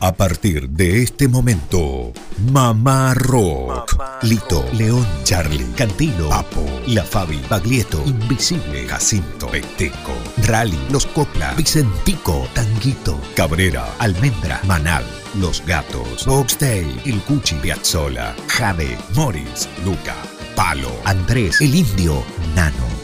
A partir de este momento, Mamá Rock. Lito, León, Charlie, Cantilo, Apo, La Fabi, Baglietto, Invisible, Jacinto, Peteco, Rally, Los Copla, Vicentico, Tanguito, Cabrera, Almendra, Manal, Los Gatos, Boxday, El Cuchi, Piazzola, Jade, Morris, Luca, Palo, Andrés, El Indio, Nano.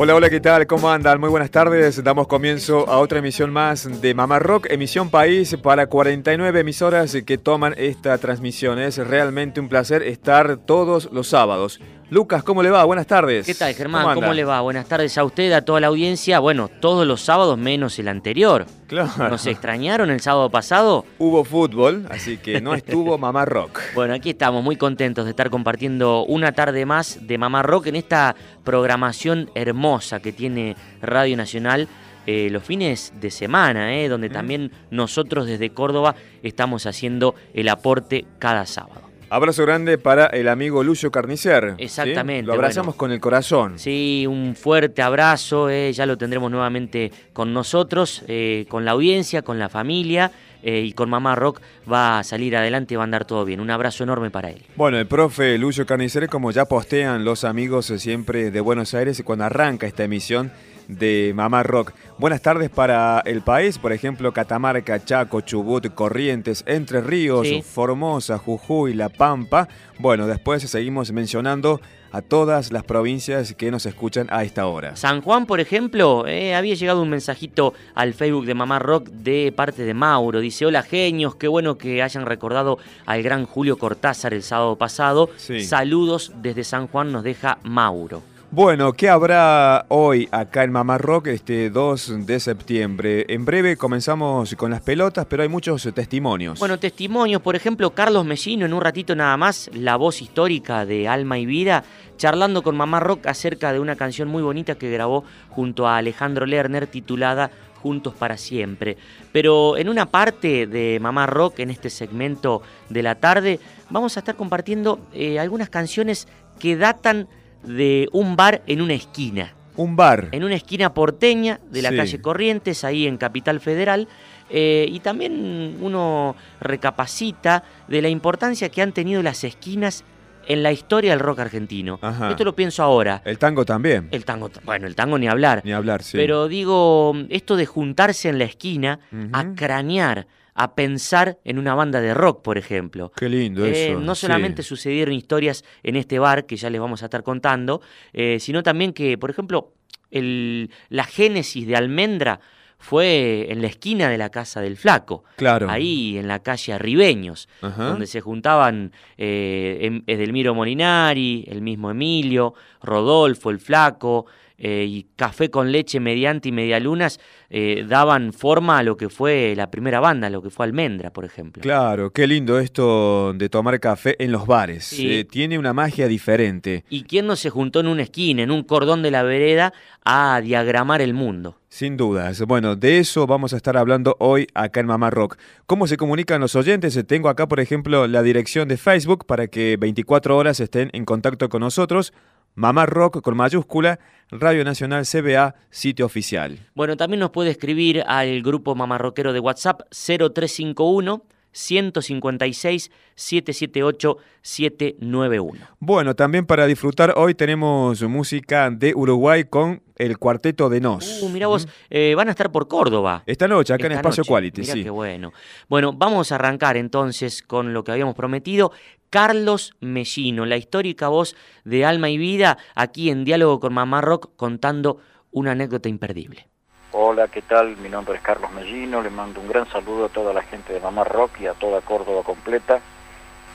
Hola, hola, ¿qué tal? ¿Cómo andan? Muy buenas tardes. Damos comienzo a otra emisión más de Mamá Rock, emisión país para 49 emisoras que toman esta transmisión. Es realmente un placer estar todos los sábados. Lucas, ¿cómo le va? Buenas tardes. ¿Qué tal, Germán? ¿Cómo, le va? Buenas tardes a usted, a toda la audiencia. Bueno, todos los sábados menos el anterior. Claro. ¿Nos extrañaron el sábado pasado? Hubo fútbol, así que no estuvo Mamá Rock. Bueno, aquí estamos muy contentos de estar compartiendo una tarde más de Mamá Rock en esta programación hermosa que tiene Radio Nacional. Eh, los fines de semana, eh, donde también nosotros desde Córdoba estamos haciendo el aporte cada sábado. Abrazo grande para el amigo Lucio Carnicer. Exactamente. Lo abrazamos con el corazón. Sí, un fuerte abrazo. Eh, ya lo tendremos nuevamente con nosotros, eh, con la audiencia, con la familia. Eh, y con Mamá Rock va a salir adelante y va a andar todo bien. Un abrazo enorme para él. Bueno, el profe Lucio Carnicer, como ya postean los amigos siempre de Buenos Aires, cuando arranca esta emisión, de Mamá Rock. Buenas tardes para el país, por ejemplo, Catamarca, Chaco, Chubut, Corrientes, Entre Ríos, Formosa, Jujuy, La Pampa. Bueno, después seguimos mencionando a todas las provincias que nos escuchan a esta hora. San Juan, por ejemplo, eh, había llegado un mensajito al Facebook de Mamá Rock de parte de Mauro. Dice, hola genios, qué bueno que hayan recordado al gran Julio Cortázar el sábado pasado. Saludos desde San Juan nos deja Mauro. Bueno, ¿qué habrá hoy acá en Mamá Rock este 2 de septiembre? En breve comenzamos con las pelotas, pero hay muchos testimonios. Bueno, testimonios, por ejemplo, Carlos Mellino, en un ratito nada más, la voz histórica de Alma y Vida, charlando con Mamá Rock acerca de una canción muy bonita que grabó junto a Alejandro Lerner titulada Juntos para siempre. Pero en una parte de Mamá Rock, en este segmento de la tarde, vamos a estar compartiendo eh, algunas canciones que datan de un bar en una esquina. Un bar. En una esquina porteña de la calle Corrientes, ahí en Capital Federal. Eh, y también uno recapacita de la importancia que han tenido las esquinas en la historia del rock argentino. Esto lo pienso ahora. El tango también. El tango, bueno, el tango ni hablar. Ni hablar, sí. Pero digo, esto de juntarse en la esquina a cranear a pensar en una banda de rock, por ejemplo. Qué lindo eh, eso. No solamente sucedieron historias en este bar, que ya les vamos a estar contando, eh, sino también que, por ejemplo, el, la génesis de Almendra fue en la esquina de la casa del flaco. Claro. Ahí en la calle Arribeños, donde se juntaban eh, em, Edelmiro Molinari, el mismo Emilio, Rodolfo, el flaco, eh, y café con leche mediante y medialunas eh, daban forma a lo que fue la primera banda, lo que fue Almendra, por ejemplo. Claro, qué lindo esto de tomar café en los bares. Eh, tiene una magia diferente. ¿Y quién no se juntó en una esquina, en un cordón de la vereda, a diagramar el mundo? Sin dudas. Bueno, de eso vamos a estar hablando hoy acá en Mamá Rock. ¿Cómo se comunican los oyentes? Tengo acá, por ejemplo, la dirección de Facebook para que 24 horas estén en contacto con nosotros. Mamá Rock con mayúscula, Radio Nacional CBA, sitio oficial. Bueno, también nos puede escribir al grupo Mamá Rockero de WhatsApp 0351 156 778 791. Bueno, también para disfrutar hoy tenemos música de Uruguay con el Cuarteto de Nos. Uh, mira vos, eh, van a estar por Córdoba. Esta noche, acá en Espacio Quality, sí. qué bueno. Bueno, vamos a arrancar entonces con lo que habíamos prometido. Carlos Mellino, la histórica voz de Alma y Vida, aquí en Diálogo con Mamá Rock, contando una anécdota imperdible. Hola, ¿qué tal? Mi nombre es Carlos Mellino, le mando un gran saludo a toda la gente de Mamá Rock y a toda Córdoba completa.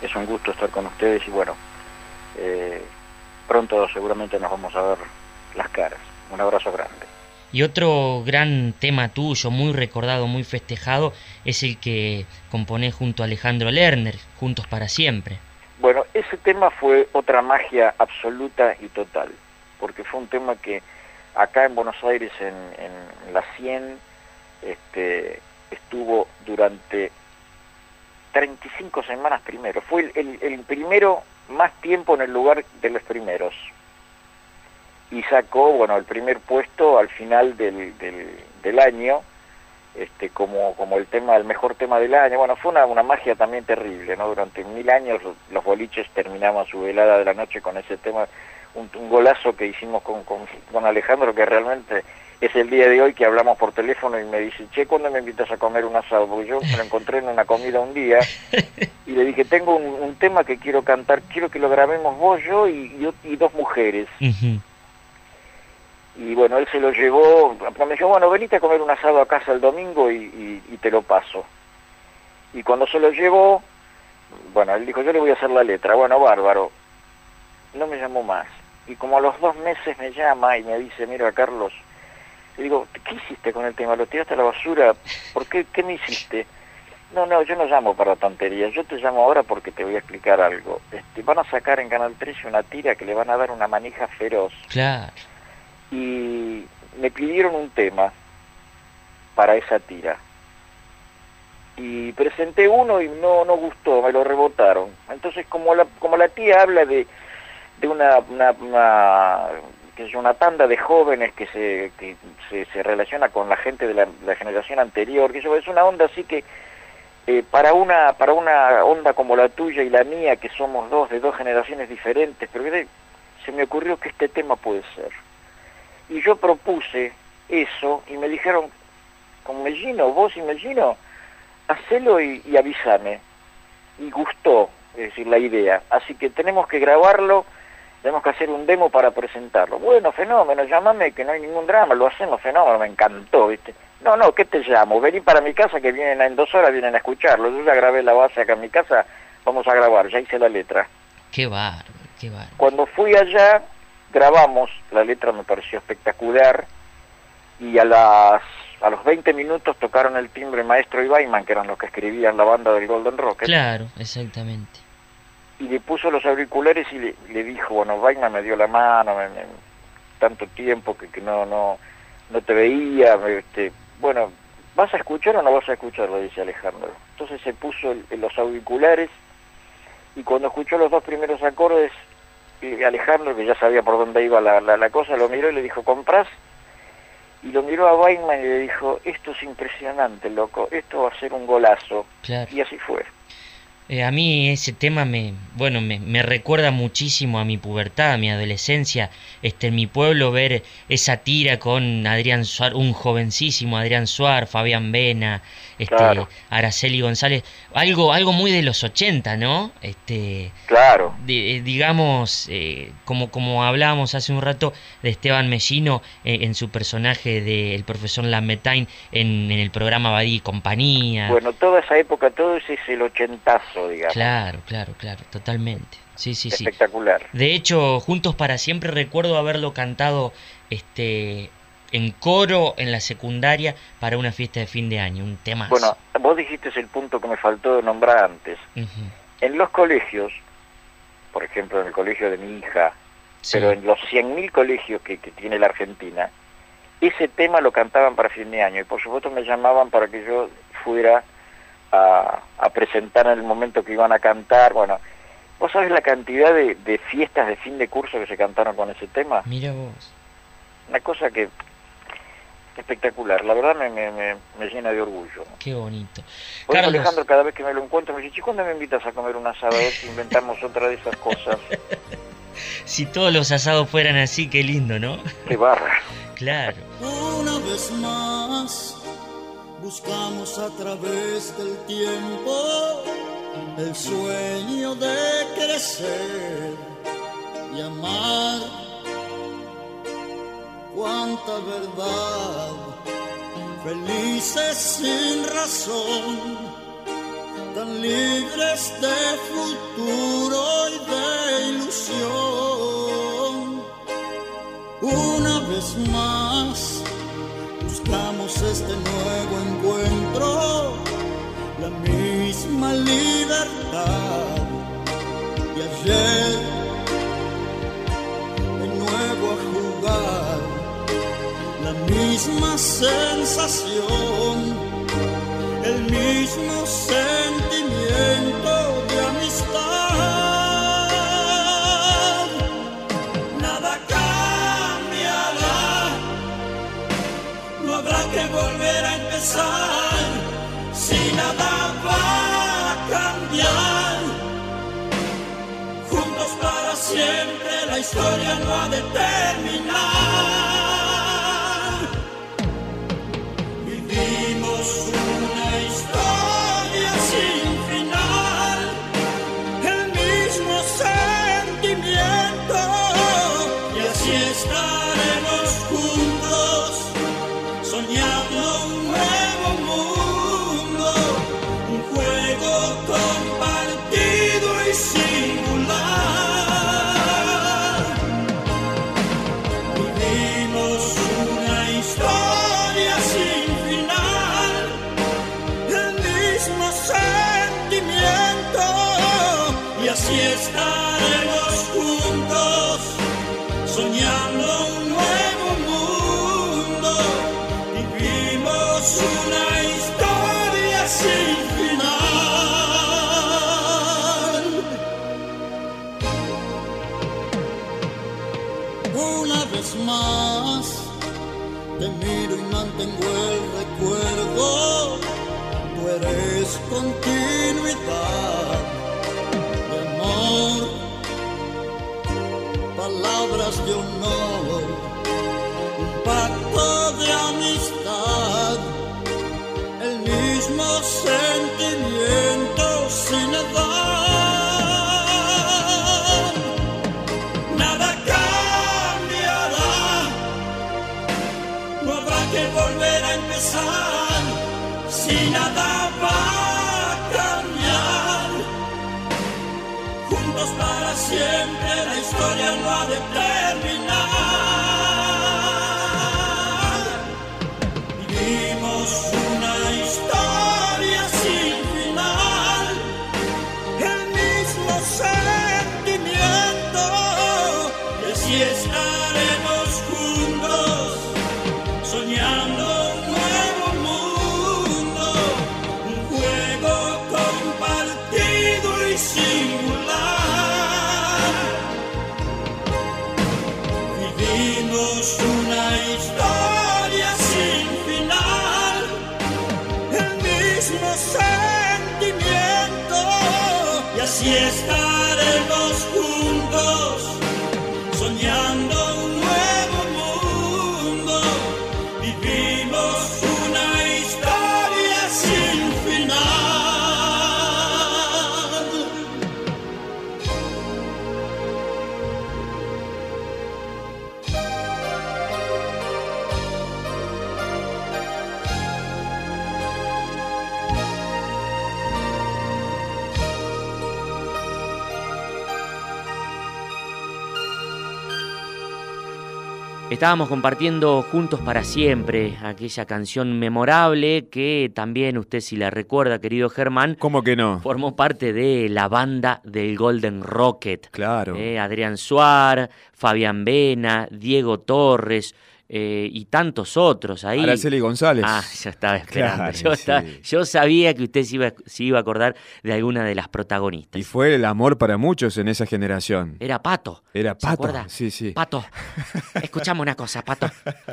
Es un gusto estar con ustedes y bueno, eh, pronto seguramente nos vamos a ver las caras. Un abrazo grande. Y otro gran tema tuyo, muy recordado, muy festejado, es el que componé junto a Alejandro Lerner, Juntos para Siempre. Bueno, ese tema fue otra magia absoluta y total, porque fue un tema que acá en Buenos Aires, en, la 100, este, estuvo durante 35 semanas primero. Fue el primero más tiempo en el lugar de los primeros y sacó, bueno, el primer puesto al final del, del, año, este, como, como el tema, el mejor tema del año. Bueno, fue una, una magia también terrible, ¿no? Durante mil años los boliches terminaban su velada de la noche con ese tema, un, golazo que hicimos con, con, con, Alejandro, que realmente es el día de hoy que hablamos por teléfono y me dice, che, ¿cuándo me invitas a comer un asado? Porque yo me lo encontré en una comida un día y le dije, tengo un, tema que quiero cantar, quiero que lo grabemos vos, yo y, y, dos mujeres y bueno, él se lo llevó, me dijo, bueno, venite a comer un asado a casa el domingo y, te lo paso. Y cuando se lo llevó, bueno, él dijo, yo le voy a hacer la letra, bueno, bárbaro, no me llamó más. Y como a los dos meses me llama y me dice, mira Carlos, le digo, ¿qué hiciste con el tema? ¿Lo tiraste a la basura? ¿Por qué? ¿Qué me hiciste? No, no, yo no llamo para tonterías, yo te llamo ahora porque te voy a explicar algo. Este, van a sacar en Canal 13 una tira que le van a dar una manija feroz. Claro y me pidieron un tema para esa tira. Y presenté uno y no, no gustó, me lo rebotaron. Entonces, como la, como la tía habla de, de una, una, que es una tanda de jóvenes que se, se, relaciona con la gente de la, generación anterior, que es una onda así que eh, para una para una onda como la tuya y la mía, que somos dos de dos generaciones diferentes, pero se me ocurrió que este tema puede ser. Y yo propuse eso y me dijeron, con Mellino, vos y Mellino, hacelo y, y avísame. Y gustó, es decir, la idea. Así que tenemos que grabarlo, tenemos que hacer un demo para presentarlo. Bueno, fenómeno, llámame que no hay ningún drama, lo hacemos fenómeno, me encantó, ¿viste? No, no, ¿qué te llamo? Vení para mi casa que vienen en dos horas, vienen a escucharlo. Yo ya grabé la base acá en mi casa, vamos a grabar, ya hice la letra. Qué bárbaro, qué bárbaro. Cuando fui allá, grabamos, la letra me pareció espectacular y a las a los 20 minutos tocaron el timbre Maestro y Baiman, que eran los que escribían la banda del Golden Rocket. Claro, exactamente. Y le puso los auriculares y le, dijo, bueno, Baiman me dio la mano, tanto tiempo que, que, no no no te veía, este, bueno, ¿vas a escuchar o no vas a escuchar? Le dice Alejandro. Entonces se puso los auriculares y cuando escuchó los dos primeros acordes Alejandro, que ya sabía por dónde iba la, la, cosa, lo miró y le dijo, ¿comprás? Y lo miró a Weinman y le dijo, esto es impresionante, loco, esto va a ser un golazo. Y así fue. Eh, a mí ese tema me, bueno, me, me, recuerda muchísimo a mi pubertad, a mi adolescencia, este, en mi pueblo ver esa tira con Adrián Suar, un jovencísimo Adrián Suar, Fabián Vena, este, Araceli González, algo, algo muy de los 80, ¿no? Este, claro. Eh, digamos, eh, como, como hablábamos hace un rato de Esteban Mellino eh, en su personaje del profesor Lametain en, en, el programa Badí y Compañía. Bueno, toda esa época, todo ese es el digamos. Claro, claro, claro, totalmente. Sí, sí, sí. Espectacular. De hecho, Juntos para Siempre recuerdo haberlo cantado este en coro en la secundaria para una fiesta de fin de año, un tema. Bueno, vos dijiste el punto que me faltó de nombrar antes. En los colegios, por ejemplo en el colegio de mi hija, pero en los 100.000 colegios que, tiene la Argentina, ese tema lo cantaban para fin de año y por supuesto me llamaban para que yo fuera a, presentar en el momento que iban a cantar. Bueno, ¿vos sabés la cantidad de, de fiestas de fin de curso que se cantaron con ese tema? Mira vos. Una cosa que espectacular. La verdad me, me, me, llena de orgullo. Qué bonito. Por Alejandro, cada vez que me lo encuentro, me dice, ¿cuándo me invitas a comer un asado? A ver si inventamos otra de esas cosas. si todos los asados fueran así, qué lindo, ¿no? Qué barra. Claro. Una vez más, buscamos a través del tiempo el sueño de crecer y amar cuánta verdad, felices sin razón, tan libres de futuro y de ilusión. Una vez más este nuevo encuentro, la misma libertad. Y ayer de nuevo a jugar, la misma sensación, el mismo sentimiento siempre la historia no ha de terminar. Así estaremos juntos soñando un nuevo mundo. Vivimos una historia sin final. Una vez más te miro y mantengo el recuerdo. Tú eres continuidad de honor, un pacto de amistad, el mismo sentimiento sin edad. Nada cambiará, no habrá que volver a empezar, si nada siempre la historia no ha de terminar. Así Estábamos compartiendo Juntos para Siempre, aquella canción memorable que también usted si la recuerda, querido Germán, ¿Cómo que no? formó parte de la banda del Golden Rocket. Claro. Eh, Adrián Suar, Fabián Vena, Diego Torres eh, y tantos otros ahí. Araceli González. Ah, yo estaba esperando. Claro, yo, estaba- sí. yo sabía que usted se iba, se iba a acordar de alguna de las protagonistas. Y fue el amor para muchos en esa generación. Era Pato. Era ¿Se Pato, acuerda? sí, sí. Pato, escuchame una cosa, Pato,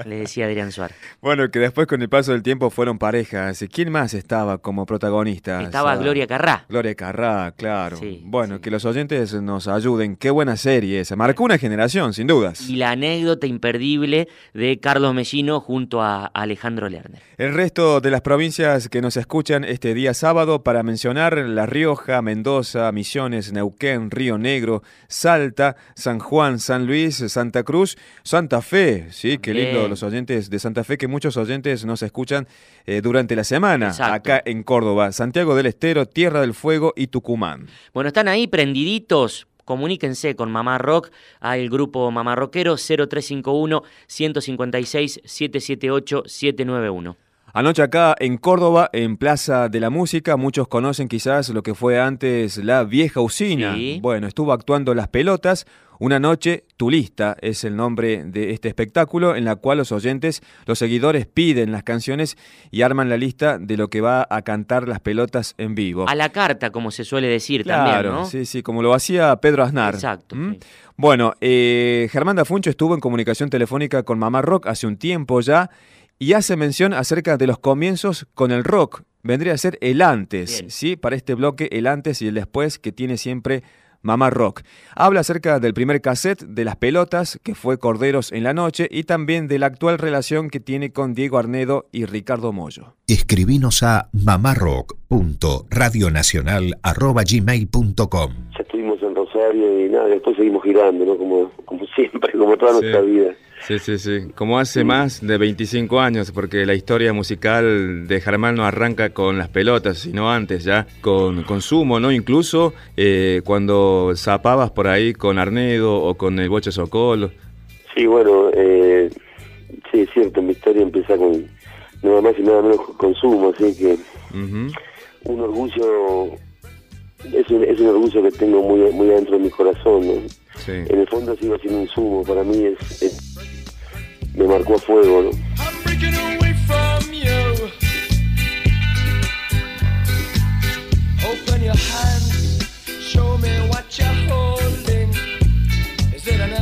le decía Adrián Suárez. Bueno, que después con el paso del tiempo fueron parejas. ¿Quién más estaba como protagonista? Estaba Gloria Carrá. Gloria Carrá, claro. Sí, bueno, sí. que los oyentes nos ayuden. Qué buena serie esa. Marcó una generación, sin dudas. Y la anécdota imperdible de Carlos Mellino junto a Alejandro Lerner. El resto de las provincias que nos escuchan este día sábado para mencionar La Rioja, Mendoza, Misiones, Neuquén, Río Negro, Salta, San Juan, San Luis, Santa Cruz, Santa Fe. Sí, qué lindo los oyentes de Santa Fe, que muchos oyentes nos escuchan eh, durante la semana Exacto. acá en Córdoba, Santiago del Estero, Tierra del Fuego y Tucumán. Bueno, están ahí prendiditos comuníquense con Mamá Rock al grupo Mamá Rockero 0351 156 778 791. Anoche acá en Córdoba, en Plaza de la Música, muchos conocen quizás lo que fue antes la vieja usina. Sí. Bueno, estuvo actuando Las Pelotas. Una noche, Tulista es el nombre de este espectáculo, en la cual los oyentes, los seguidores piden las canciones y arman la lista de lo que va a cantar Las Pelotas en vivo. A la carta, como se suele decir Claro, también, ¿no? sí, sí, como lo hacía Pedro Aznar. Exacto, ¿Mm? sí. Bueno, eh, Germán Dafuncho estuvo en comunicación telefónica con Mamá Rock hace un tiempo ya y hace mención acerca de los comienzos con el rock. Vendría a ser el antes, Bien. ¿sí? Para este bloque, el antes y el después que tiene siempre Mamá Rock. Habla acerca del primer cassette de las pelotas, que fue Corderos en la Noche, y también de la actual relación que tiene con Diego Arnedo y Ricardo Mollo. Escribinos a mamarrock.radionacional.gmail.com ya estuvimos en Rosario y nada, después seguimos girando, ¿no? Como, como siempre, como toda Sí. nuestra vida. Sí, sí, sí. Como hace más de 25 años, porque la historia musical de Germán no arranca con las pelotas, sino antes ya, con, con Sumo, ¿no? Incluso eh, cuando zapabas por ahí con Arnedo o con el Boche Socolo. Sí, bueno, eh, sí, es cierto, mi historia empieza con nada más y nada menos con consumo, así que un orgullo, es un, es un orgullo que tengo muy, muy adentro de mi corazón, ¿no? Sí. En el fondo sigo siendo un sumo, para mí es, es- me marcó a fuego, ¿no? Open your hand, show me what you're holding. Is it an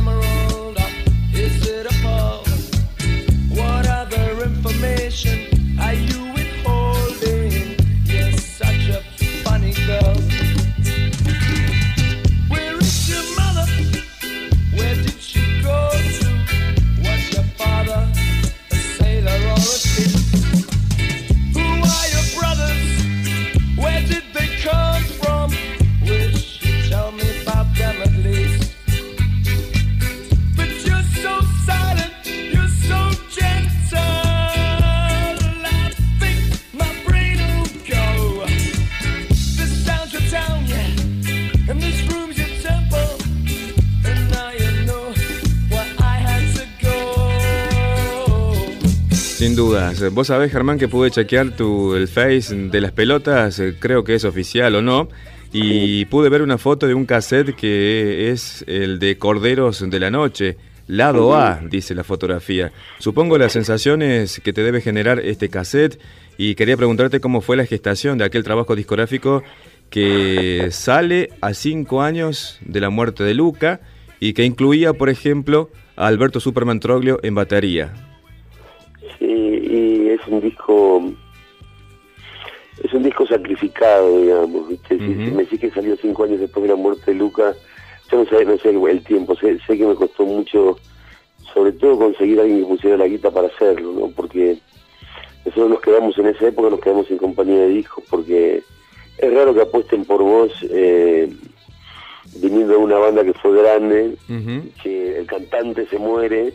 dudas. Vos sabés, Germán, que pude chequear tu, el face de las pelotas, eh, creo que es oficial o no, y pude ver una foto de un cassette que es el de Corderos de la Noche. Lado A, dice la fotografía. Supongo las sensaciones que te debe generar este cassette y quería preguntarte cómo fue la gestación de aquel trabajo discográfico que sale a cinco años de la muerte de Luca y que incluía, por ejemplo, a Alberto Superman Troglio en batería. Es un disco es un disco sacrificado digamos ¿viste? Si- me decís que salió cinco años después de la muerte de Luca yo no sé no sé el, el tiempo sé, sé que me costó mucho sobre todo conseguir a alguien que pusiera la guita para hacerlo no porque nosotros nos quedamos en esa época nos quedamos en compañía de discos porque es raro que apuesten por vos eh, viniendo de una banda que fue grande que el cantante se muere,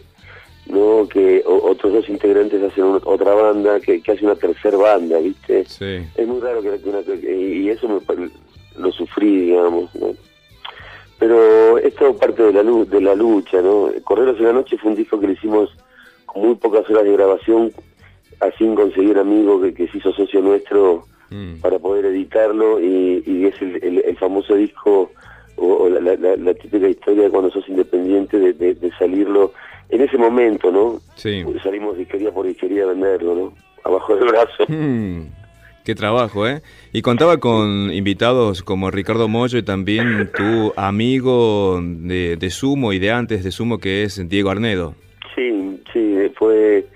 ¿no? Que o- otros dos integrantes hacen una- otra banda, que, que hace una tercera banda, ¿viste? Sí. Es muy raro que, que una- que- y eso me lo sufrí, digamos, ¿no? Pero es todo parte de la, de la lucha, ¿no? Correros en la Noche fue un disco que le hicimos con muy pocas horas de grabación, así conseguir un amigo que, que se hizo socio nuestro Mm. para poder editarlo y, y es el, el- el famoso disco o, o la, la- la- la típica historia de cuando sos independiente de, de- de salirlo en ese momento, ¿no? Sí. Salimos disquería por disquería a venderlo, ¿no? Abajo del brazo. Mm, Qué trabajo, ¿eh? Y contaba con invitados como Ricardo Mollo y también tu amigo de, de Sumo y de antes de Sumo, que es Diego Arnedo. Sí, sí, fue...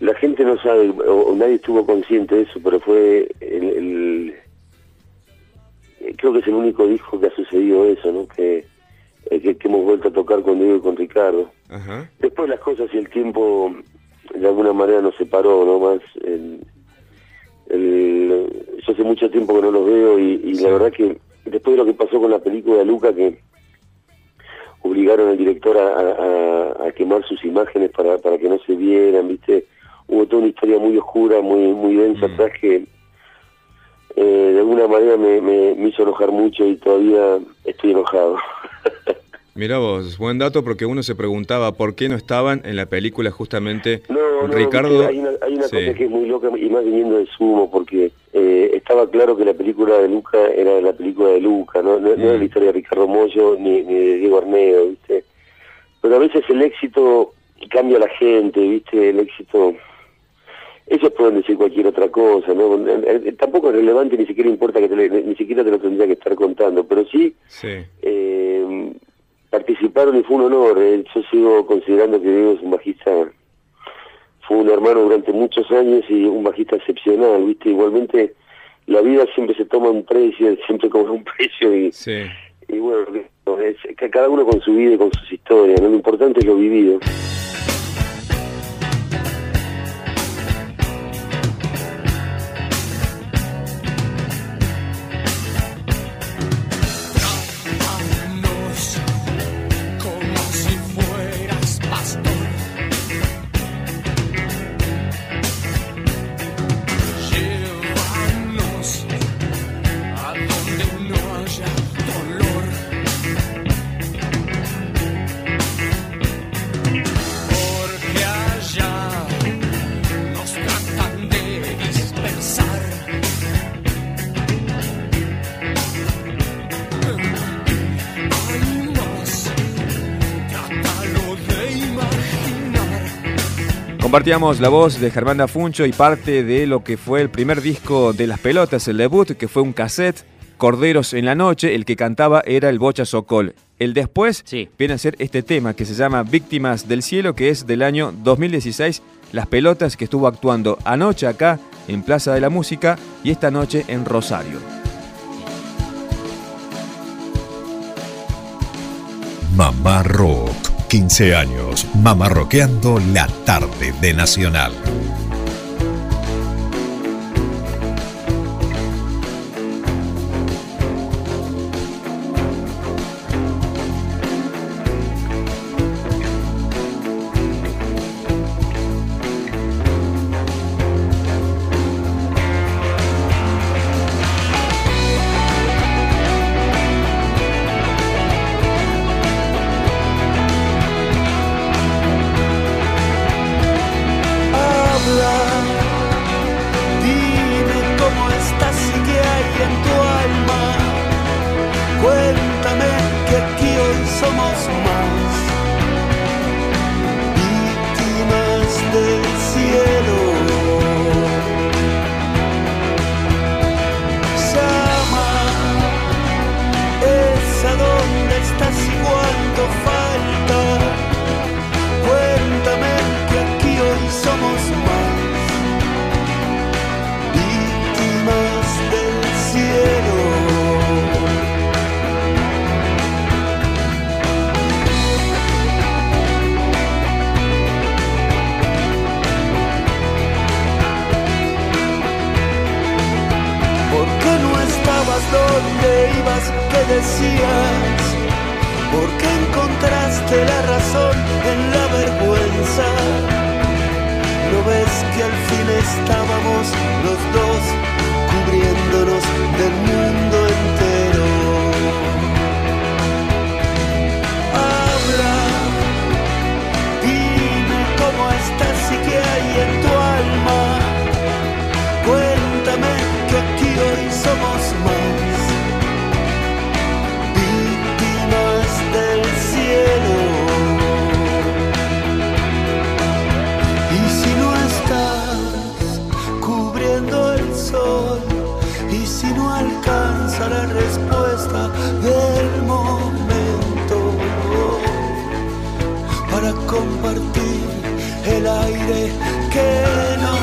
La gente no sabe, o, nadie estuvo consciente de eso, pero fue el, el- Creo que es el único disco que ha sucedido eso, ¿no? Que, que, que hemos vuelto a tocar con Diego y con Ricardo. Ajá. Después las cosas y el tiempo de alguna manera nos separó, ¿no? Más el, el- yo hace mucho tiempo que no los veo y, y Sí. la verdad que después de lo que pasó con la película de Luca que obligaron al director a, a- a- a quemar sus imágenes para, para que no se vieran, ¿viste? Hubo toda una historia muy oscura, muy muy densa Mm. atrás que eh, de alguna manera me, me, me hizo enojar mucho y todavía estoy enojado. Mirá vos, buen dato porque uno se preguntaba por qué no estaban en la película justamente No, no, Ricardo. hay una, hay una Sí. cosa que es muy loca y más viniendo de sumo porque eh, estaba claro que la película de Luca era la película de Luca, no, no, no era Mm. la historia de Ricardo Mollo ni, ni de Diego Arnedo, ¿viste? Pero a veces el éxito cambia a la gente, ¿viste? El éxito... Ellos pueden decir cualquier otra cosa, ¿no? Eh, eh, Tampoco es relevante, ni siquiera importa que te ni siquiera te lo tendría que estar contando, pero sí Sí. eh, participaron y fue un honor. eh. Yo sigo considerando que Diego es un bajista, fue un hermano durante muchos años y un bajista excepcional, ¿viste? Igualmente la vida siempre se toma un precio, siempre cobra un precio y, Sí. y bueno, es, cada uno con su vida y con sus historias, ¿no? Lo importante es lo vivido. Compartíamos la voz de Germán Dafuncho y parte de lo que fue el primer disco de Las Pelotas, el debut, que fue un cassette, Corderos en la Noche, el que cantaba era el Bocha Socol. El después Sí. viene a ser este tema que se llama Víctimas del Cielo, que es del año 2016, Las Pelotas, que estuvo actuando anoche acá en Plaza de la Música y esta noche en Rosario. Mamá Rock. 15 años. Mamá Rockeando la tarde de Nacional. ¿Qué decías? ¿Por qué encontraste la razón en la vergüenza? ¿No ves que al fin estábamos los dos cubriéndonos del mundo compartir el aire que nos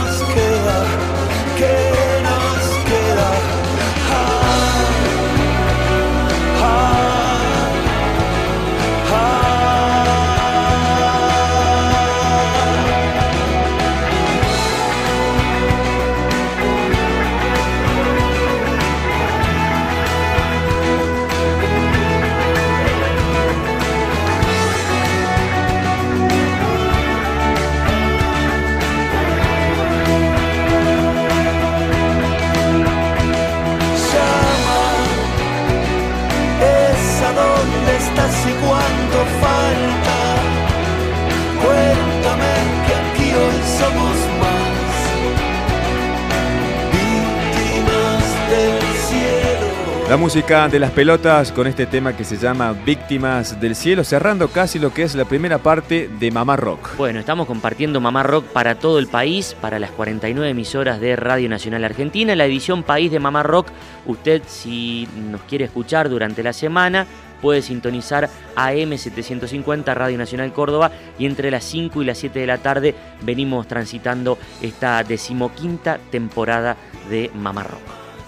música de las pelotas con este tema que se llama Víctimas del Cielo, cerrando casi lo que es la primera parte de Mamá Rock. Bueno, estamos compartiendo Mamá Rock para todo el país, para las 49 emisoras de Radio Nacional Argentina. La edición País de Mamá Rock, usted si nos quiere escuchar durante la semana, puede sintonizar AM750 Radio Nacional Córdoba y entre las 5 y las 7 de la tarde venimos transitando esta decimoquinta temporada de Mamá Rock.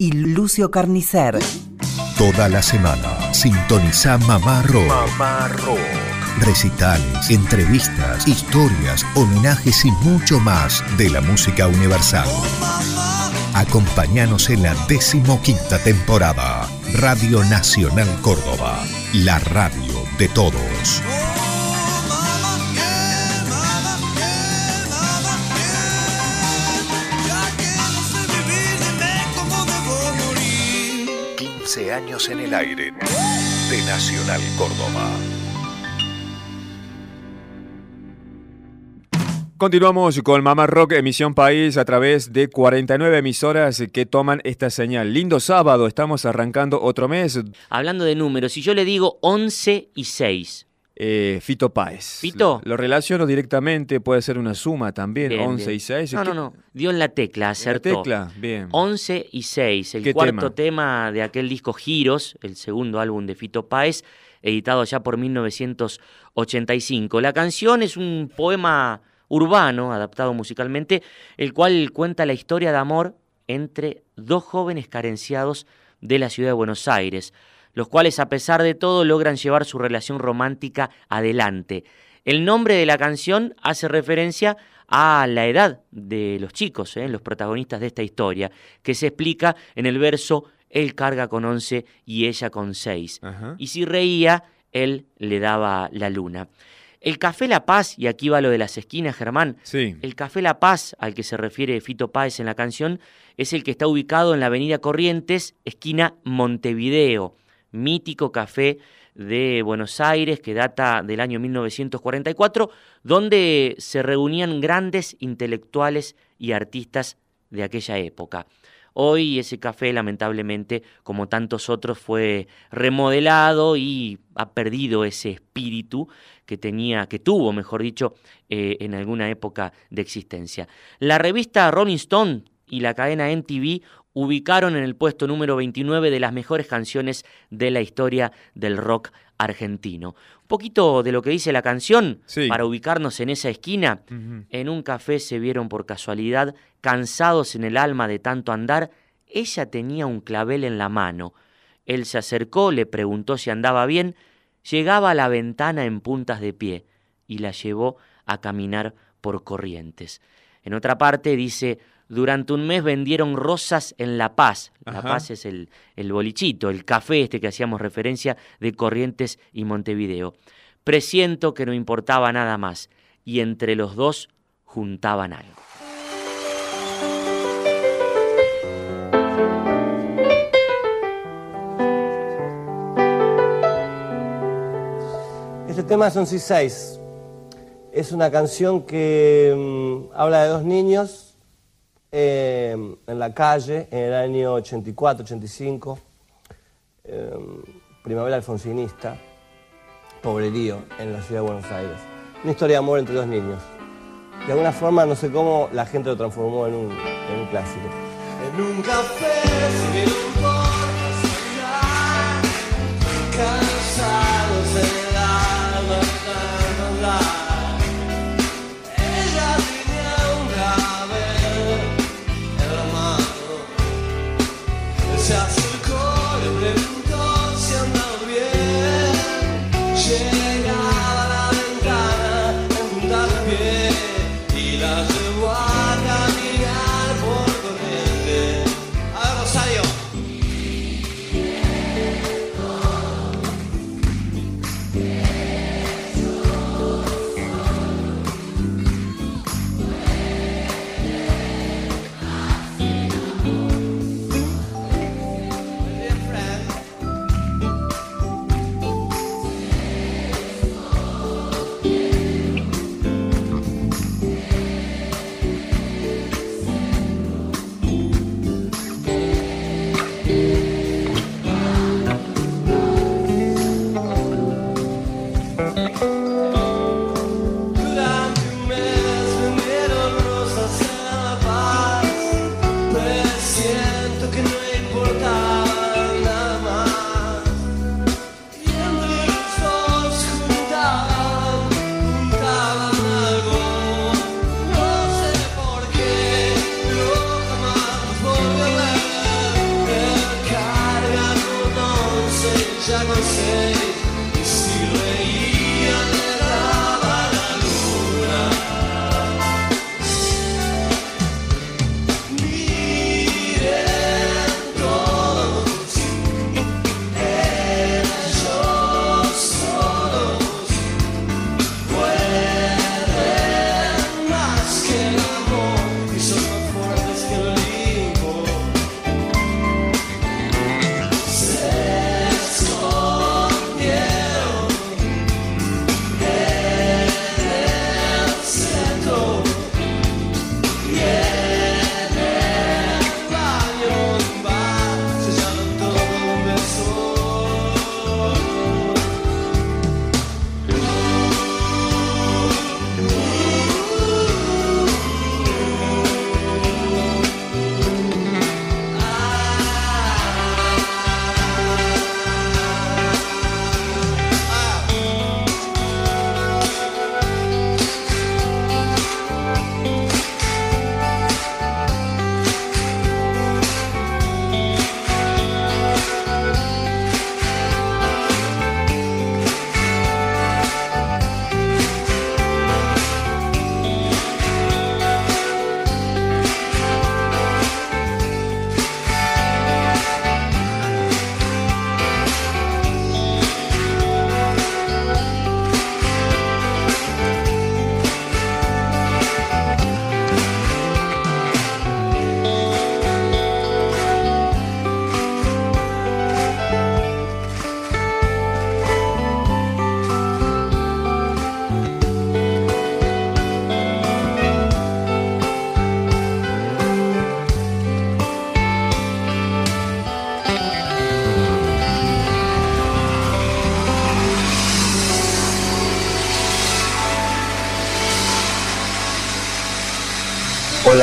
y Lucio Carnicer. Toda la semana sintoniza Mamá Rock. Recitales, entrevistas, historias, homenajes y mucho más de la música universal. Acompáñanos en la decimoquinta temporada. Radio Nacional Córdoba, la radio de todos. 15 años en el aire de Nacional Córdoba. Continuamos con Mamá Rock, emisión país, a través de 49 emisoras que toman esta señal. Lindo sábado, estamos arrancando otro mes. Hablando de números, si yo le digo 11 y 6, Eh, Fito Páez. ¿Fito? Lo relaciono directamente, puede ser una suma también, Bien, 11 bien. y 6. No, no, no. Dio en la tecla, acertó. tecla, bien. 11 y 6, el ¿Qué cuarto tema? de aquel disco Giros, el segundo álbum de Fito Páez, editado ya por 1985. La canción es un poema urbano, adaptado musicalmente, el cual cuenta la historia de amor entre dos jóvenes carenciados de la ciudad de Buenos Aires, los cuales a pesar de todo logran llevar su relación romántica adelante. El nombre de la canción hace referencia a la edad de los chicos, ¿eh? los protagonistas de esta historia, que se explica en el verso Él carga con 11 y ella con 6. Ajá. Y si reía, él le daba la luna. El Café La Paz, y aquí va lo de las esquinas, Germán, Sí. el Café La Paz, al que se refiere Fito Páez en la canción, es el que está ubicado en la avenida Corrientes, esquina Montevideo, mítico café de Buenos Aires que data del año 1944, donde se reunían grandes intelectuales y artistas de aquella época. Hoy ese café, lamentablemente, como tantos otros, fue remodelado y ha perdido ese espíritu que tenía, que tuvo, mejor dicho, eh, en alguna época de existencia. La revista Rolling Stone y la cadena MTV ubicaron en el puesto número 29 de las mejores canciones de la historia del rock argentino. Un poquito de lo que dice la canción, Sí. para ubicarnos en esa esquina. En un café se vieron por casualidad, cansados en el alma de tanto andar. Ella tenía un clavel en la mano. Él se acercó, le preguntó si andaba bien. Llegaba a la ventana en puntas de pie y la llevó a caminar por corrientes. En otra parte dice, durante un mes vendieron rosas en La Paz. La Ajá. Paz es el, el bolichito, el café este que hacíamos referencia de Corrientes y Montevideo. Presiento que no importaba nada más y entre los dos juntaban algo. Este tema es un C6. Es una canción que mm, habla de dos niños eh, en la calle en el año 84, 85. eh, primavera alfonsinista, pobrerío en la ciudad de Buenos Aires. Una historia de amor entre dos niños. De alguna forma, no sé cómo, la gente lo transformó en un, en un clásico. En un café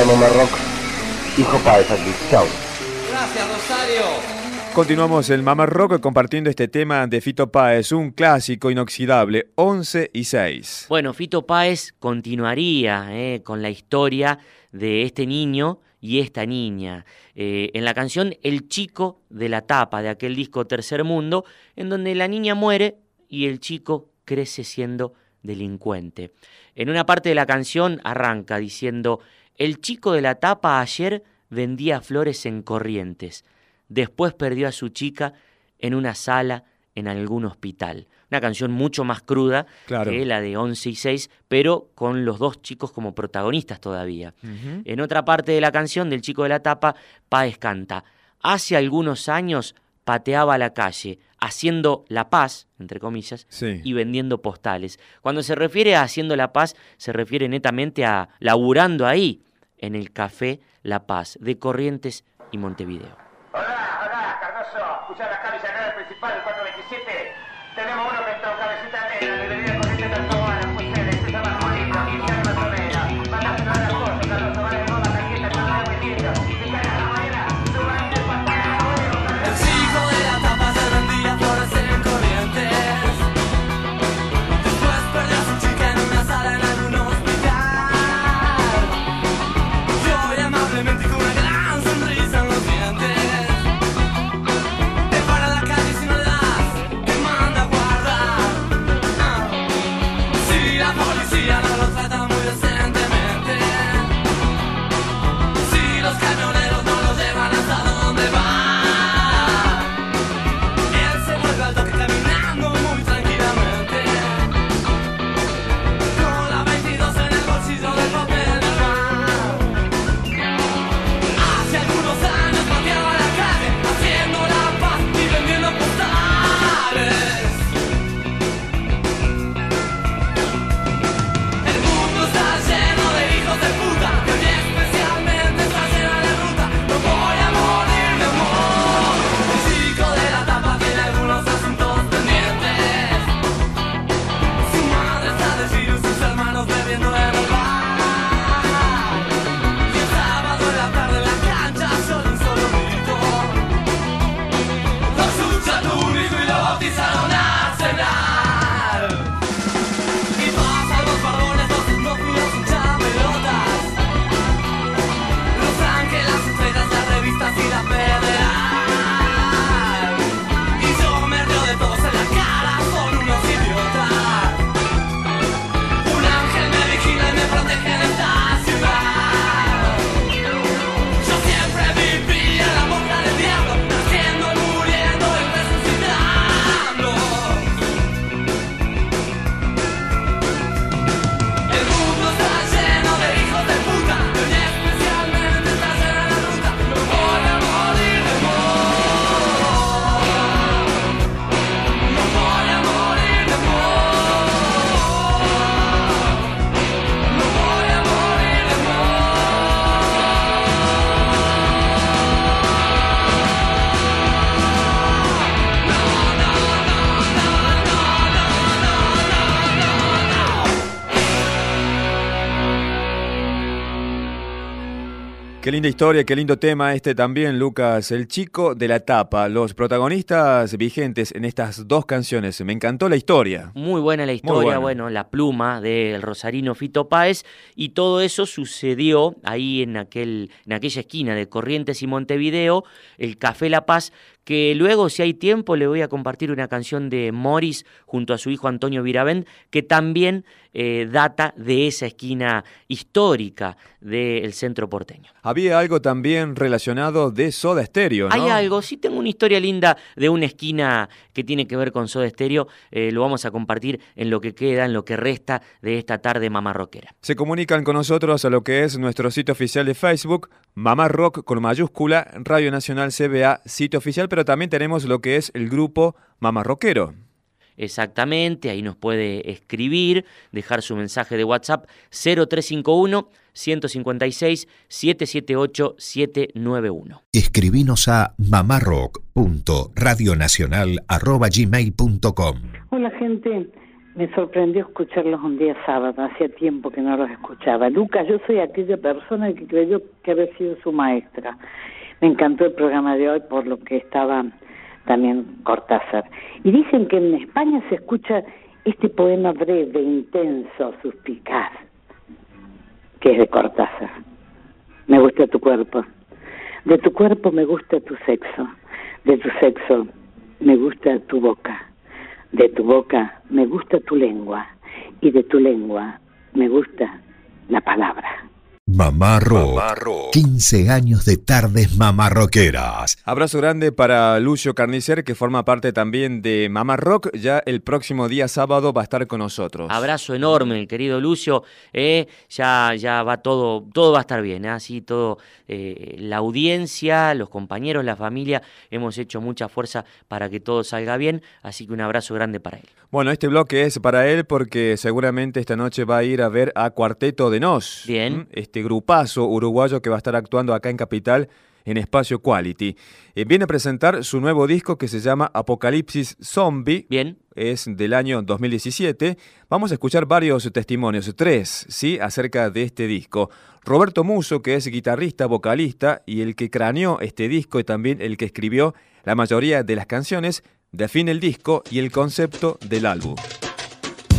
Mamá Rock. Hijo Páez aquí. Chao. Gracias, Rosario. Continuamos el Mamá Rock compartiendo este tema de Fito Páez, un clásico inoxidable, 11 y 6. Bueno, Fito Páez continuaría eh, con la historia de este niño y esta niña. Eh, en la canción El chico de la tapa de aquel disco Tercer Mundo, en donde la niña muere y el chico crece siendo delincuente. En una parte de la canción arranca diciendo, el chico de la tapa ayer vendía flores en corrientes, después perdió a su chica en una sala en algún hospital. Una canción mucho más cruda Claro. que la de 11 y 6, pero con los dos chicos como protagonistas todavía. En otra parte de la canción del chico de la tapa, Páez canta, hace algunos años pateaba la calle, haciendo la paz, entre comillas, Sí. y vendiendo postales. Cuando se refiere a haciendo la paz, se refiere netamente a laburando ahí, en el café La Paz, de Corrientes y Montevideo. Hola, hola, Cardoso. Escucha la calle Llanera principal, el 427. Tenemos uno que está en cabecita negra, de bebida corriente Tarzobana, ustedes, se linda historia, qué lindo tema este también, Lucas. El chico de la tapa, los protagonistas vigentes en estas dos canciones. Me encantó la historia. Muy buena la historia, buena. bueno, la pluma del rosarino Fito Páez y todo eso sucedió ahí en, aquel, en aquella esquina de Corrientes y Montevideo, el Café La Paz, que luego, si hay tiempo, le voy a compartir una canción de Morris junto a su hijo Antonio Viravent, que también eh, data de esa esquina histórica del centro porteño. Había algo también relacionado de Soda Stereo, ¿no? Hay algo, sí tengo una historia linda de una esquina que tiene que ver con Soda Stereo, eh, lo vamos a compartir en lo que queda, en lo que resta de esta tarde mamarroquera. Se comunican con nosotros a lo que es nuestro sitio oficial de Facebook, Mamá Rock con mayúscula, Radio Nacional CBA, sitio oficial, pero también tenemos lo que es el grupo Mamá Rockero. Exactamente, ahí nos puede escribir, dejar su mensaje de WhatsApp 0351 156 778 791. Escribinos a mamarrock.radionacional.gmail.com Hola gente, me sorprendió escucharlos un día sábado, hacía tiempo que no los escuchaba. Lucas, yo soy aquella persona que creyó que había sido su maestra. Me encantó el programa de hoy por lo que estaba también Cortázar. Y dicen que en España se escucha este poema breve, intenso, suspicaz, que es de Cortázar. Me gusta tu cuerpo. De tu cuerpo me gusta tu sexo. De tu sexo me gusta tu boca. De tu boca me gusta tu lengua. Y de tu lengua me gusta la palabra. Mamá Rock. 15 años de tardes mamarroqueras. Abrazo grande para Lucio Carnicer, que forma parte también de Mamá Rock. Ya el próximo día sábado va a estar con nosotros. Abrazo enorme, querido Lucio. eh, ya, ya va todo, todo va a estar bien. ¿eh? Así todo, eh, la audiencia, los compañeros, la familia, hemos hecho mucha fuerza para que todo salga bien. Así que un abrazo grande para él. Bueno, este bloque es para él porque seguramente esta noche va a ir a ver a Cuarteto de Nos. Bien. Este grupazo uruguayo que va a estar actuando acá en Capital en Espacio Quality. Eh, viene a presentar su nuevo disco que se llama Apocalipsis Zombie. Bien. Es del año 2017. Vamos a escuchar varios testimonios, tres, ¿sí? Acerca de este disco. Roberto Muso, que es guitarrista, vocalista y el que craneó este disco y también el que escribió la mayoría de las canciones, define el disco y el concepto del álbum.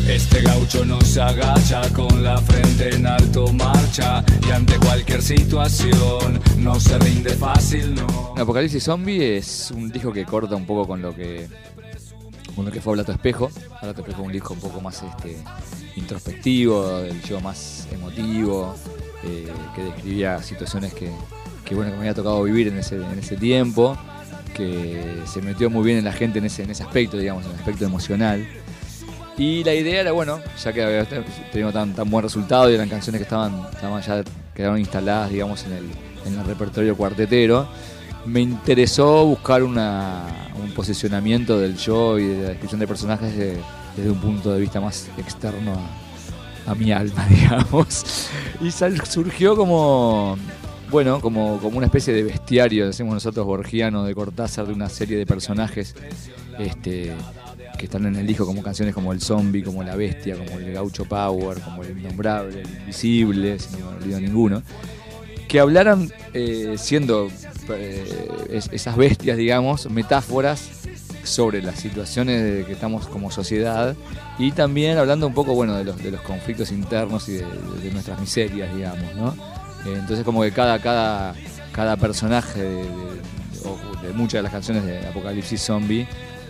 Este gaucho no agacha con la frente en alto marcha y ante cualquier situación no se rinde fácil, no. Apocalipsis Zombie es un disco que corta un poco con lo que con lo que fue Blato Espejo. Blato Espejo es un disco un poco más este, introspectivo, del yo más emotivo, eh, que describía situaciones que, que, bueno, que me había tocado vivir en ese, en ese tiempo, que se metió muy bien en la gente en ese, en ese aspecto, digamos, en el aspecto emocional. Y la idea era, bueno, ya que había tenido tan, tan buen resultado y eran canciones que estaban, estaban ya quedaron instaladas, digamos, en el, en el repertorio cuartetero, me interesó buscar un posicionamiento del yo y de la descripción de personajes de- desde un punto de vista más externo a, a mi alma, digamos. Y sal- surgió como, bueno, como, como una especie de bestiario, decimos nosotros, borgiano, de Cortázar, de una serie de personajes este, que están en el disco como canciones como El Zombie, como La Bestia, como El Gaucho Power, como El Innombrable, El Invisible, si no me olvido ninguno, que hablaran eh, siendo eh, es- esas bestias, digamos, metáforas sobre las situaciones de que estamos como sociedad y también hablando un poco, bueno, de los, de los conflictos internos y de, de nuestras miserias, digamos, ¿no? Eh, entonces como que cada, cada, cada personaje de, de- de muchas de las canciones de Apocalipsis Zombie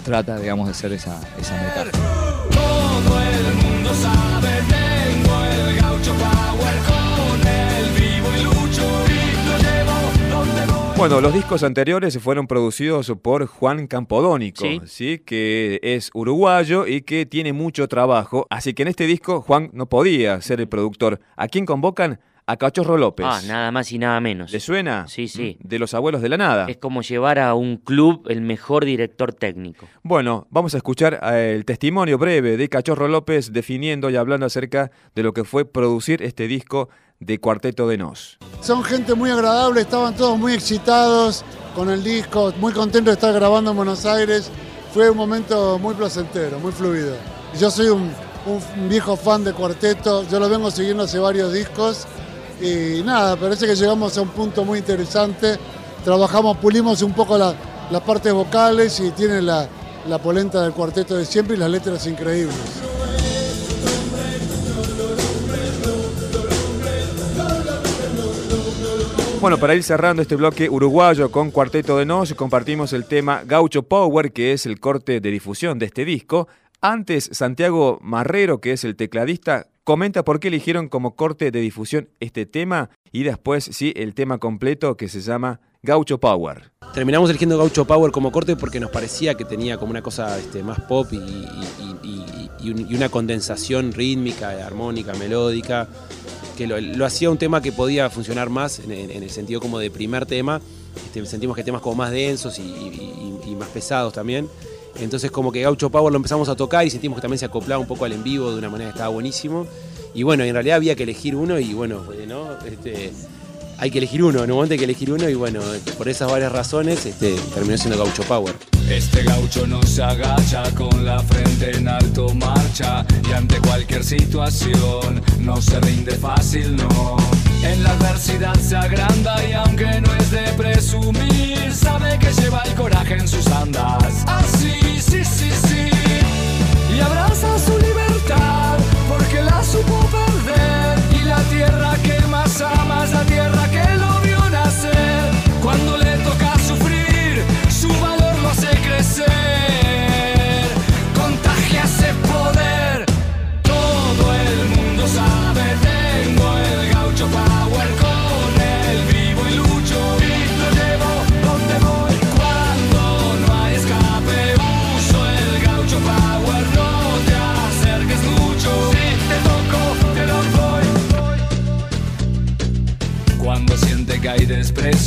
trata, digamos, de ser esa, esa metáfora. Todo el mundo sabe, tengo el gaucho power con el vivo y lucho y lo llevo donde voy. Bueno, los discos anteriores fueron producidos por Juan Campodónico, Sí. ¿sí? que es uruguayo y que tiene mucho trabajo. Así que en este disco Juan no podía ser el productor. ¿A quién convocan? A Cachorro López. Ah, nada más y nada menos. ¿Le suena? Sí, sí. De los abuelos de la nada. Es como llevar a un club el mejor director técnico. Bueno, vamos a escuchar eh, el testimonio breve de Cachorro López definiendo y hablando acerca de lo que fue producir este disco de Cuarteto de Nos. Son gente muy agradable, estaban todos muy excitados con el disco, muy contentos de estar grabando en Buenos Aires. Fue un momento muy placentero, muy fluido. Yo soy un, un viejo fan de Cuarteto, yo lo vengo siguiendo hace varios discos y nada, parece que llegamos a un punto muy interesante. Trabajamos, pulimos un poco la- las partes vocales y tiene la, la polenta del cuarteto de siempre y las letras increíbles. Bueno, para ir cerrando este bloque uruguayo con Cuarteto de Nos, compartimos el tema Gaucho Power, que es el corte de difusión de este disco. Antes, Santiago Marrero, que es el tecladista, comenta por qué eligieron como corte de difusión este tema y después, sí, el tema completo que se llama Gaucho Power. Terminamos eligiendo Gaucho Power como corte porque nos parecía que tenía como una cosa este, más pop y, y- y- y- y un- y una condensación rítmica, armónica, melódica, que lo, hacía un tema que podía funcionar más en, el sentido como de primer tema. Este, sentimos que temas como más densos y más pesados también. Entonces como que Gaucho Power lo empezamos a tocar y sentimos que también se acoplaba un poco al en vivo de una manera que estaba buenísimo. Y bueno, en realidad había que elegir uno y bueno, ¿no? Este, hay que elegir uno, en un momento hay que elegir uno y bueno, por esas varias razones este, terminó siendo Gaucho Power. Este gaucho no se agacha con la frente en alto marcha y ante cualquier situación no se rinde fácil, no. En la adversidad se agranda y aunque no es de presumir, sabe que lleva el coraje en sus andas. Así, sí, sí, sí. Y abraza su libertad porque la supo perder y la tierra que más ama es la tierra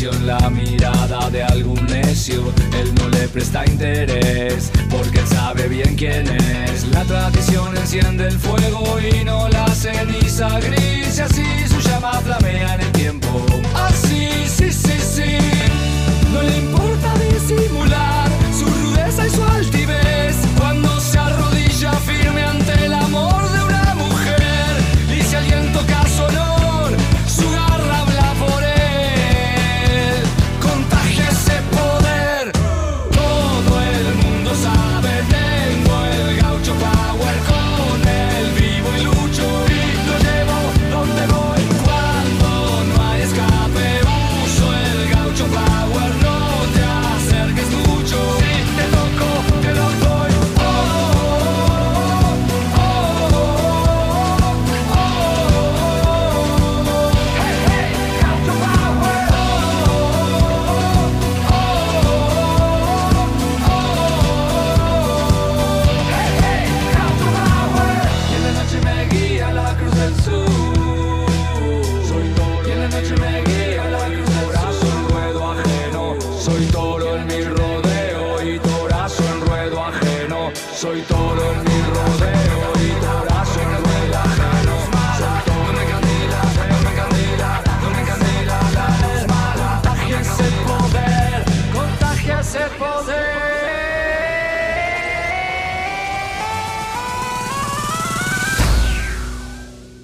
la mirada de algún necio, él no le presta interés, porque sabe bien quién es. La tradición enciende el fuego y no la ceniza gris, y así su llama flamea en el tiempo. Así, sí, sí, sí.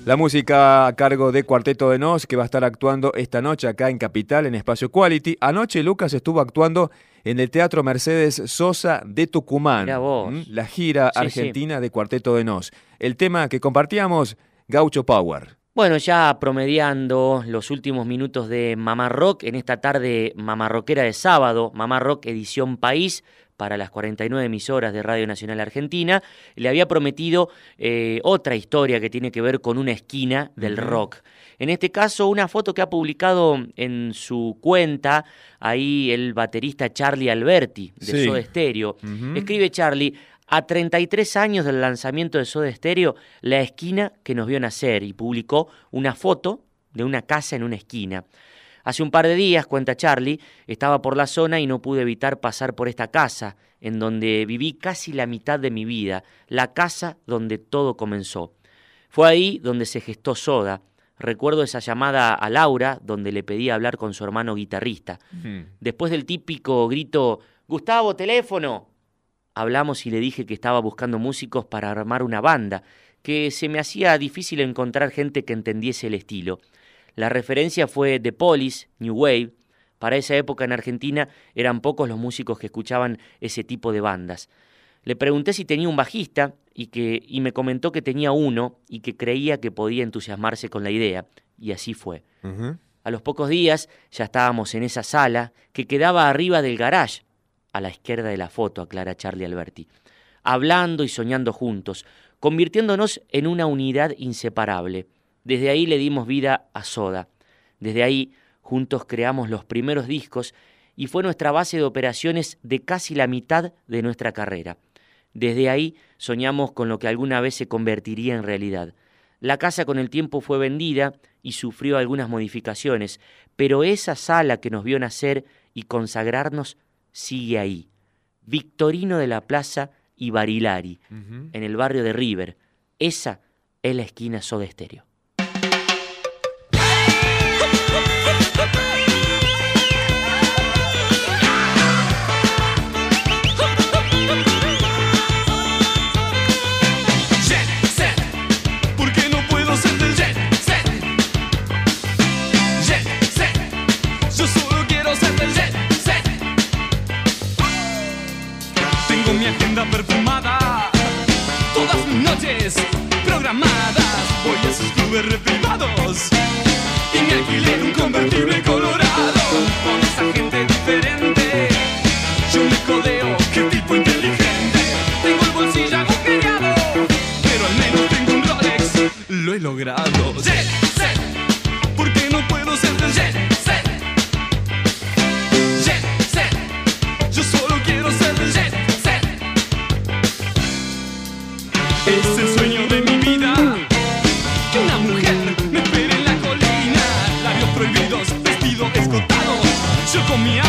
La música a cargo de Cuarteto de Nos, que va a estar actuando esta noche acá en Capital, en Espacio Quality. Anoche Lucas estuvo actuando en el Teatro Mercedes Sosa de Tucumán. Vos. ¿m? La gira Sí, argentina de Cuarteto de Nos. El tema que compartíamos, Gaucho Power. Bueno, ya promediando los últimos minutos de Mamá Rock en esta tarde mamarroquera de sábado, Mamá Rock edición País para las 49 emisoras de Radio Nacional Argentina, le había prometido eh, otra historia que tiene que ver con una esquina del rock. En este caso, una foto que ha publicado en su cuenta ahí el baterista Charlie Alberti de Sí. Soda Stereo. Escribe Charlie, a 33 años del lanzamiento de Soda Stereo, la esquina que nos vio nacer y publicó una foto de una casa en una esquina. Hace un par de días, cuenta Charlie, estaba por la zona y no pude evitar pasar por esta casa, en donde viví casi la mitad de mi vida, la casa donde todo comenzó. Fue ahí donde se gestó Soda. Recuerdo esa llamada a Laura, donde le pedí hablar con su hermano guitarrista. Después del típico grito, Gustavo, teléfono, hablamos y le dije que estaba buscando músicos para armar una banda, que se me hacía difícil encontrar gente que entendiese el estilo. La referencia fue The Police, New Wave. Para esa época en Argentina eran pocos los músicos que escuchaban ese tipo de bandas. Le pregunté si tenía un bajista y, que, y me comentó que tenía uno y que creía que podía entusiasmarse con la idea. Y así fue. A los pocos días ya estábamos en esa sala que quedaba arriba del garage, a la izquierda de la foto, aclara Charlie Alberti, hablando y soñando juntos, convirtiéndonos en una unidad inseparable. Desde ahí le dimos vida a Soda. Desde ahí juntos creamos los primeros discos y fue nuestra base de operaciones de casi la mitad de nuestra carrera. Desde ahí soñamos con lo que alguna vez se convertiría en realidad. La casa con el tiempo fue vendida y sufrió algunas modificaciones, pero esa sala que nos vio nacer y consagrarnos sigue ahí. Victorino de la Plaza y Barilari, en el barrio de River. Esa es la esquina Soda Stereo. Noches programadas. Voy a sus clubes reprimados. Y me alquilé un convertible colorado. Con esa gente diferente. Yo me codeo, qué tipo inteligente. Tengo el bolsillo agujereado. Pero al menos tengo un Rolex. Lo he logrado. Set. ¿Por qué no puedo ser set? Jet Yo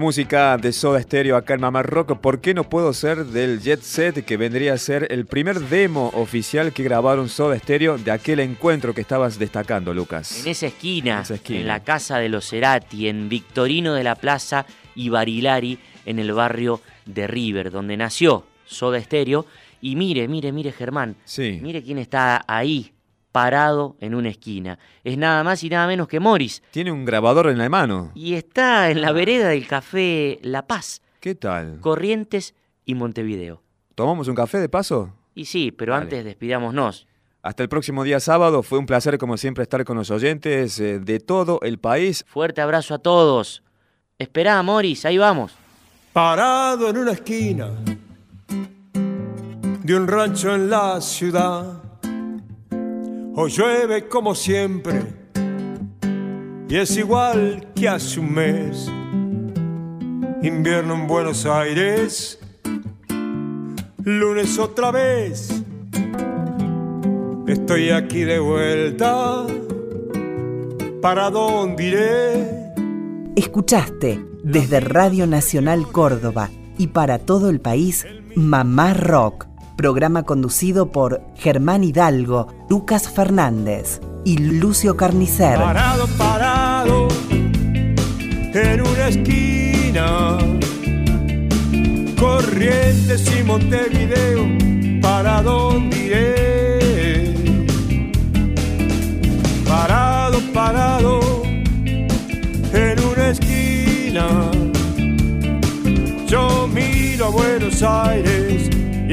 música de Soda Stereo acá en Mamá Rock, ¿por qué no puedo ser del Jet Set que vendría a ser el primer demo oficial que grabaron Soda Stereo de aquel encuentro que estabas destacando, Lucas? En esa esquina, en, esa esquina. la casa de los Cerati, en Victorino de la Plaza y Barilari, en el barrio de River, donde nació Soda Stereo. Y mire, mire, mire, Germán. Sí. Mire quién está ahí, parado en una esquina. Es nada más y nada menos que Morris. Tiene un grabador en la mano. Y está en la vereda del café La Paz, ¿Qué tal? Corrientes y Montevideo. ¿Tomamos un café de paso? Y sí, pero Dale. antes despidámonos. Hasta el próximo día sábado. Fue un placer, como siempre, estar con los oyentes eh, de todo el país. Fuerte abrazo a todos. Esperá, Morris, ahí vamos. Parado en una esquina de un rancho en la ciudad. Hoy llueve como siempre y es igual que hace un mes. Invierno en Buenos Aires, lunes otra vez. Estoy aquí de vuelta. ¿Para dónde iré? Escuchaste desde Radio Nacional Córdoba y para todo el país Mamá Rock, programa conducido por Germán Hidalgo, Lucas Fernández y Lucio Carnicer. Parado, parado en una esquina. Corrientes y Montevideo, ¿para dónde iré? Parado, parado en una esquina. Yo miro a Buenos Aires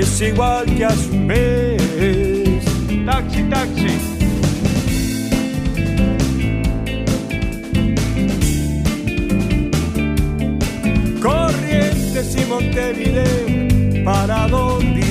es igual que hace un mes. Taxi, taxi. Corrientes y Montevideo, ¿para dónde